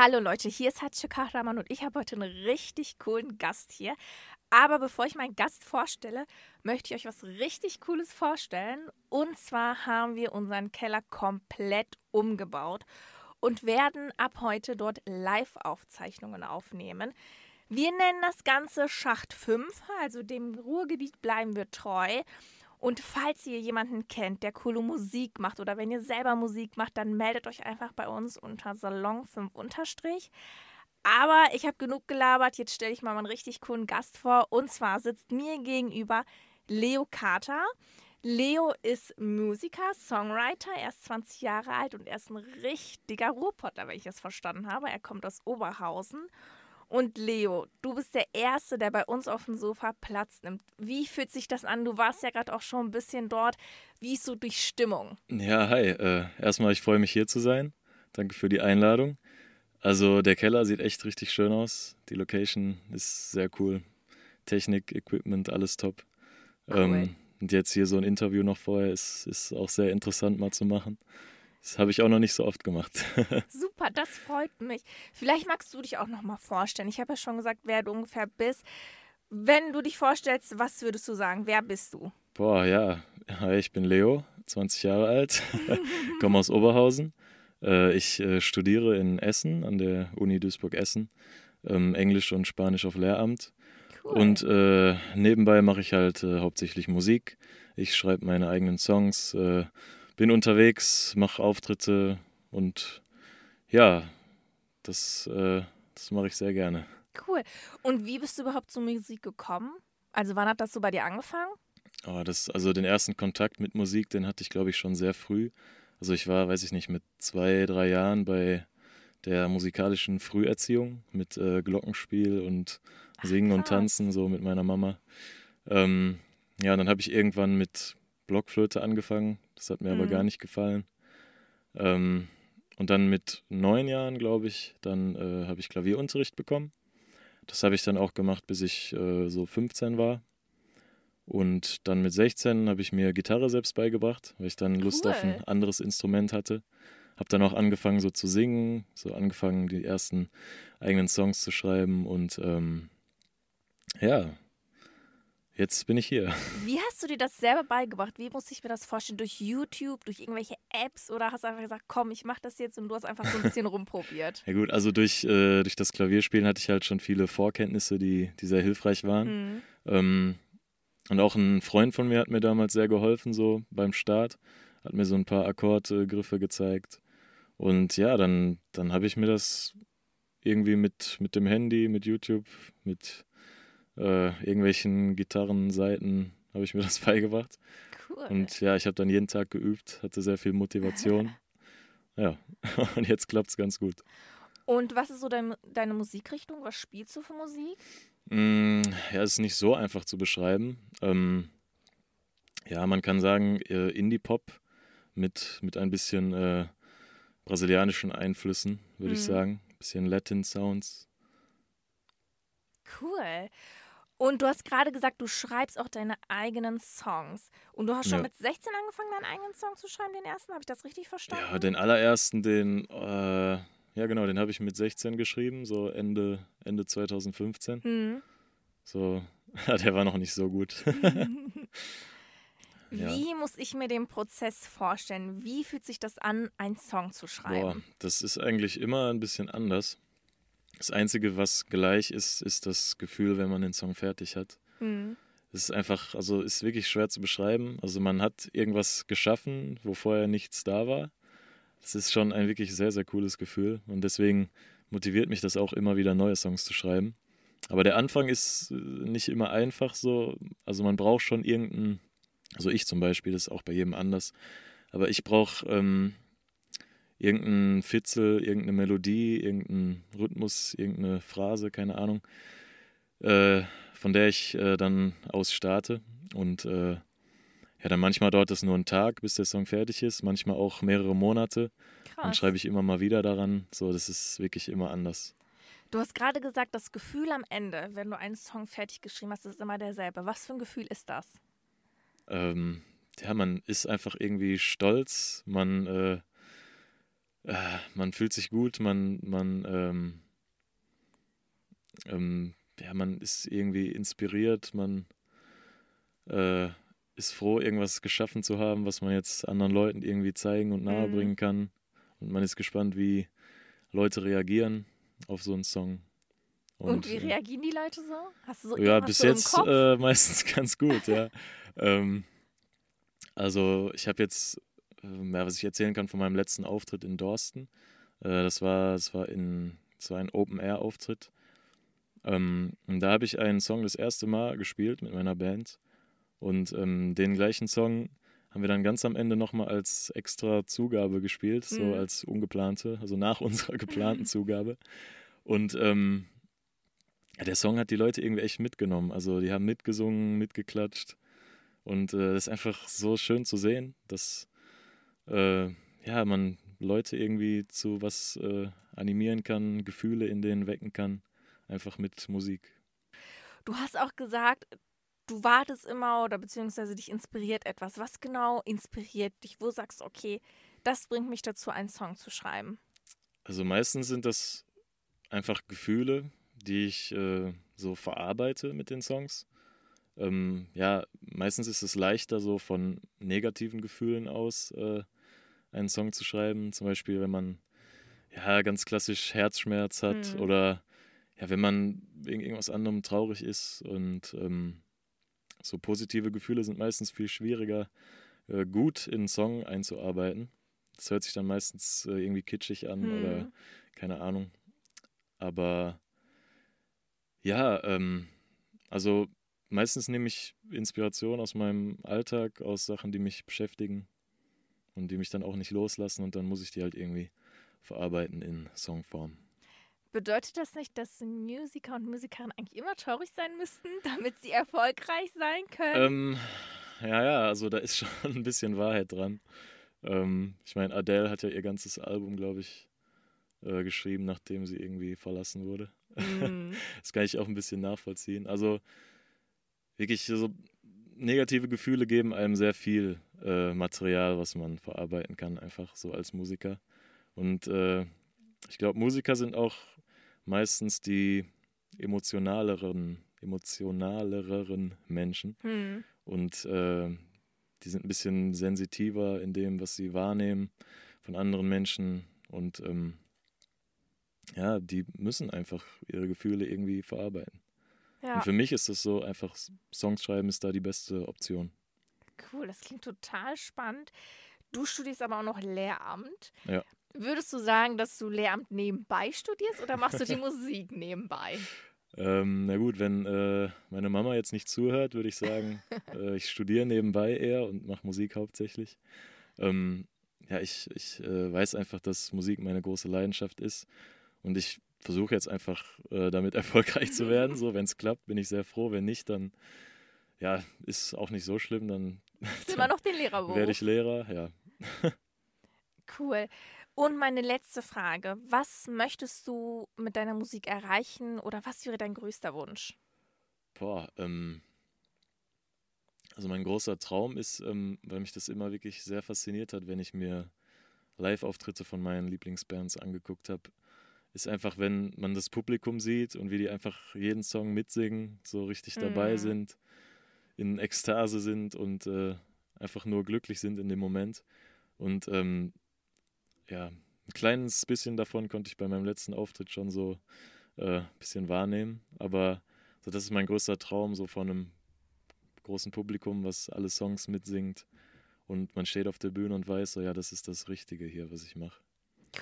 Hallo Leute, hier ist Hatche Kahraman und ich habe heute einen richtig coolen Gast hier. Aber bevor ich meinen Gast vorstelle, möchte ich euch was richtig Cooles vorstellen. Und zwar haben wir unseren Keller komplett umgebaut und werden ab heute dort Live-Aufzeichnungen aufnehmen. Wir nennen das Ganze Schacht 5, also dem Ruhrgebiet bleiben wir treu. Und falls ihr jemanden kennt, der coole Musik macht oder wenn ihr selber Musik macht, dann meldet euch einfach bei uns unter Salon 5 unterstrich. Aber ich habe genug gelabert, jetzt stelle ich mal einen richtig coolen Gast vor. Und zwar sitzt mir gegenüber Leo Carter. Leo ist Musiker, Songwriter, er ist 20 Jahre alt und er ist ein richtiger Ruhrpotter, wenn ich es verstanden habe. Er kommt aus Oberhausen und Leo, du bist der Erste, der bei uns auf dem Sofa Platz nimmt. Wie fühlt sich das an? Du warst ja gerade auch schon ein bisschen dort. Wie ist so die Stimmung? Ja, hi. Äh, erstmal, ich freue mich hier zu sein. Danke für die Einladung. Also der Keller sieht echt richtig schön aus. Die Location ist sehr cool. Technik, Equipment, alles top. Cool. Ähm, und jetzt hier so ein Interview noch vorher ist, ist auch sehr interessant mal zu machen. Das habe ich auch noch nicht so oft gemacht. Super, das freut mich. Vielleicht magst du dich auch noch mal vorstellen. Ich habe ja schon gesagt, wer du ungefähr bist. Wenn du dich vorstellst, was würdest du sagen? Wer bist du? Boah, ja. Hi, ich bin Leo, 20 Jahre alt, komme aus Oberhausen. Äh, ich äh, studiere in Essen, an der Uni Duisburg-Essen, ähm, Englisch und Spanisch auf Lehramt. Cool. Und äh, nebenbei mache ich halt hauptsächlich Musik. Ich schreibe meine eigenen Songs, bin unterwegs, mache Auftritte und ja, das, äh, das mache ich sehr gerne. Cool. Und wie bist du überhaupt zur Musik gekommen? Also wann hat das so bei dir angefangen? Oh, das, also den ersten Kontakt mit Musik, den hatte ich, glaube ich, schon sehr früh. Also ich war, weiß ich nicht, mit zwei, drei Jahren bei der musikalischen Früherziehung mit äh, Glockenspiel und Singen Ach, und Tanzen, so mit meiner Mama. Ähm, ja, dann habe ich irgendwann mit Blockflöte angefangen. Das hat mir mhm. aber gar nicht gefallen. Ähm, und dann mit neun Jahren, glaube ich, dann äh, habe ich Klavierunterricht bekommen. Das habe ich dann auch gemacht, bis ich äh, so 15 war. Und dann mit 16 habe ich mir Gitarre selbst beigebracht, weil ich dann Lust cool. auf ein anderes Instrument hatte. Habe dann auch angefangen so zu singen, so angefangen die ersten eigenen Songs zu schreiben und ähm, ja, jetzt bin ich hier. Wie hast du dir das selber beigebracht? Wie muss ich mir das vorstellen? Durch YouTube, durch irgendwelche Apps oder hast du einfach gesagt, komm, ich mach das jetzt und du hast einfach so ein bisschen rumprobiert? Ja gut, also durch, äh, durch das Klavierspielen hatte ich halt schon viele Vorkenntnisse, die, die sehr hilfreich waren. Mhm. Ähm, und auch ein Freund von mir hat mir damals sehr geholfen, so beim Start. Hat mir so ein paar Akkordgriffe gezeigt. Und ja, dann, dann habe ich mir das irgendwie mit, mit dem Handy, mit YouTube, mit äh, irgendwelchen Gitarrenseiten habe ich mir das beigebracht. Cool. Und ja, ich habe dann jeden Tag geübt, hatte sehr viel Motivation. ja, und jetzt klappt es ganz gut. Und was ist so dein, deine Musikrichtung? Was spielst du für Musik? Mm, ja, es ist nicht so einfach zu beschreiben. Ähm, ja, man kann sagen, äh, Indie-Pop mit, mit ein bisschen äh, brasilianischen Einflüssen, würde mhm. ich sagen. Ein bisschen Latin-Sounds. Cool. Und du hast gerade gesagt, du schreibst auch deine eigenen Songs. Und du hast schon ja. mit 16 angefangen, deinen eigenen Song zu schreiben, den ersten? Habe ich das richtig verstanden? Ja, den allerersten, den, äh, ja genau, den habe ich mit 16 geschrieben, so Ende, Ende 2015. Mhm. So, der war noch nicht so gut. Wie ja. muss ich mir den Prozess vorstellen? Wie fühlt sich das an, einen Song zu schreiben? Boah, das ist eigentlich immer ein bisschen anders. Das Einzige, was gleich ist, ist das Gefühl, wenn man den Song fertig hat. Mhm. Es ist einfach, also ist wirklich schwer zu beschreiben. Also man hat irgendwas geschaffen, wo vorher nichts da war. Das ist schon ein wirklich sehr, sehr cooles Gefühl. Und deswegen motiviert mich das auch immer wieder, neue Songs zu schreiben. Aber der Anfang ist äh, nicht immer einfach so. Also man braucht schon irgendeinen, also ich zum Beispiel, das ist auch bei jedem anders. Aber ich brauche ähm, irgendein Fitzel, irgendeine Melodie, irgendein Rhythmus, irgendeine Phrase, keine Ahnung, äh, von der ich äh, dann aus starte. Und äh, ja, dann manchmal dauert es nur einen Tag, bis der Song fertig ist, manchmal auch mehrere Monate. Krass. Dann schreibe ich immer mal wieder daran. So, das ist wirklich immer anders. Du hast gerade gesagt, das Gefühl am Ende, wenn du einen Song fertig geschrieben hast, ist immer derselbe. Was für ein Gefühl ist das? Ähm, ja, man ist einfach irgendwie stolz. Man äh, man fühlt sich gut, man, man, ähm, ähm, ja, man ist irgendwie inspiriert, man äh, ist froh, irgendwas geschaffen zu haben, was man jetzt anderen Leuten irgendwie zeigen und nahebringen mhm. kann. Und man ist gespannt, wie Leute reagieren auf so einen Song. Und, und wie äh, reagieren die Leute so? Hast du so Ja, bis jetzt äh, meistens ganz gut, ja. ähm, also ich habe jetzt, ja, was ich erzählen kann von meinem letzten Auftritt in Dorsten. Äh, das war, das war in, das war ein Open-Air-Auftritt. Ähm, und da habe ich einen Song das erste Mal gespielt mit meiner Band. Und ähm, den gleichen Song haben wir dann ganz am Ende nochmal als extra Zugabe gespielt, mhm. so als ungeplante, also nach unserer geplanten Zugabe. Und ähm, der Song hat die Leute irgendwie echt mitgenommen. Also die haben mitgesungen, mitgeklatscht. Und äh, das ist einfach so schön zu sehen, dass äh, ja, man Leute irgendwie zu was äh, animieren kann, Gefühle in denen wecken kann, einfach mit Musik. Du hast auch gesagt, du wartest immer oder beziehungsweise dich inspiriert etwas. Was genau inspiriert dich? Wo sagst du, okay, das bringt mich dazu, einen Song zu schreiben? Also meistens sind das einfach Gefühle, die ich äh, so verarbeite mit den Songs. Ähm, ja, meistens ist es leichter, so von negativen Gefühlen aus äh, einen Song zu schreiben. Zum Beispiel, wenn man ja ganz klassisch Herzschmerz hat mhm. oder ja, wenn man wegen irgendwas anderem traurig ist und ähm, so positive Gefühle sind meistens viel schwieriger, äh, gut in einen Song einzuarbeiten. Das hört sich dann meistens äh, irgendwie kitschig an mhm. oder keine Ahnung. Aber ja, ähm, also meistens nehme ich Inspiration aus meinem Alltag, aus Sachen, die mich beschäftigen und die mich dann auch nicht loslassen und dann muss ich die halt irgendwie verarbeiten in Songform. Bedeutet das nicht, dass Musiker und Musikerinnen eigentlich immer traurig sein müssten, damit sie erfolgreich sein können? Ähm, ja, ja, also da ist schon ein bisschen Wahrheit dran. Ähm, ich meine, Adele hat ja ihr ganzes Album, glaube ich, äh, geschrieben, nachdem sie irgendwie verlassen wurde. Mm. das kann ich auch ein bisschen nachvollziehen. Also wirklich so negative Gefühle geben einem sehr viel äh, Material, was man verarbeiten kann, einfach so als Musiker. Und äh, ich glaube, Musiker sind auch meistens die emotionaleren, emotionaleren Menschen. Hm. Und äh, die sind ein bisschen sensitiver in dem, was sie wahrnehmen von anderen Menschen. Und ähm, ja, die müssen einfach ihre Gefühle irgendwie verarbeiten. Ja. Und für mich ist das so, einfach Songs schreiben ist da die beste Option. Cool, das klingt total spannend. Du studierst aber auch noch Lehramt. Ja. Würdest du sagen, dass du Lehramt nebenbei studierst oder machst du die Musik nebenbei? Ähm, na gut, wenn äh, meine Mama jetzt nicht zuhört, würde ich sagen, äh, ich studiere nebenbei eher und mache Musik hauptsächlich. Ähm, ja, ich, ich äh, weiß einfach, dass Musik meine große Leidenschaft ist und ich versuche jetzt einfach äh, damit erfolgreich zu werden. So, wenn es klappt, bin ich sehr froh. Wenn nicht, dann ja, ist auch nicht so schlimm. Dann, dann immer noch den Lehrerberuf. Werde ich Lehrer, ja. cool. Und meine letzte Frage: Was möchtest du mit deiner Musik erreichen oder was wäre dein größter Wunsch? Boah, ähm, also mein großer Traum ist, ähm, weil mich das immer wirklich sehr fasziniert hat, wenn ich mir Live-Auftritte von meinen Lieblingsbands angeguckt habe, ist einfach, wenn man das Publikum sieht und wie die einfach jeden Song mitsingen, so richtig mhm. dabei sind, in Ekstase sind und äh, einfach nur glücklich sind in dem Moment. Und ähm, ja, ein kleines bisschen davon konnte ich bei meinem letzten Auftritt schon so ein äh, bisschen wahrnehmen. Aber so, das ist mein größter Traum, so von einem großen Publikum, was alle Songs mitsingt. Und man steht auf der Bühne und weiß, so ja, das ist das Richtige hier, was ich mache.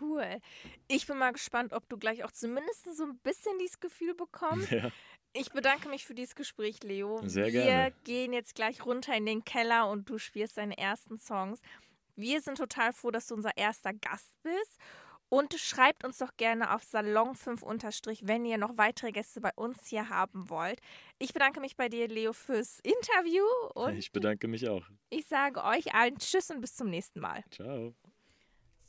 Cool. Ich bin mal gespannt, ob du gleich auch zumindest so ein bisschen dieses Gefühl bekommst. Ja. Ich bedanke mich für dieses Gespräch, Leo. Sehr Wir gerne. Wir gehen jetzt gleich runter in den Keller und du spielst deine ersten Songs. Wir sind total froh, dass du unser erster Gast bist. Und schreibt uns doch gerne auf Salon 5 unterstrich, wenn ihr noch weitere Gäste bei uns hier haben wollt. Ich bedanke mich bei dir, Leo, fürs Interview. Und ich bedanke mich auch. Ich sage euch allen Tschüss und bis zum nächsten Mal. Ciao.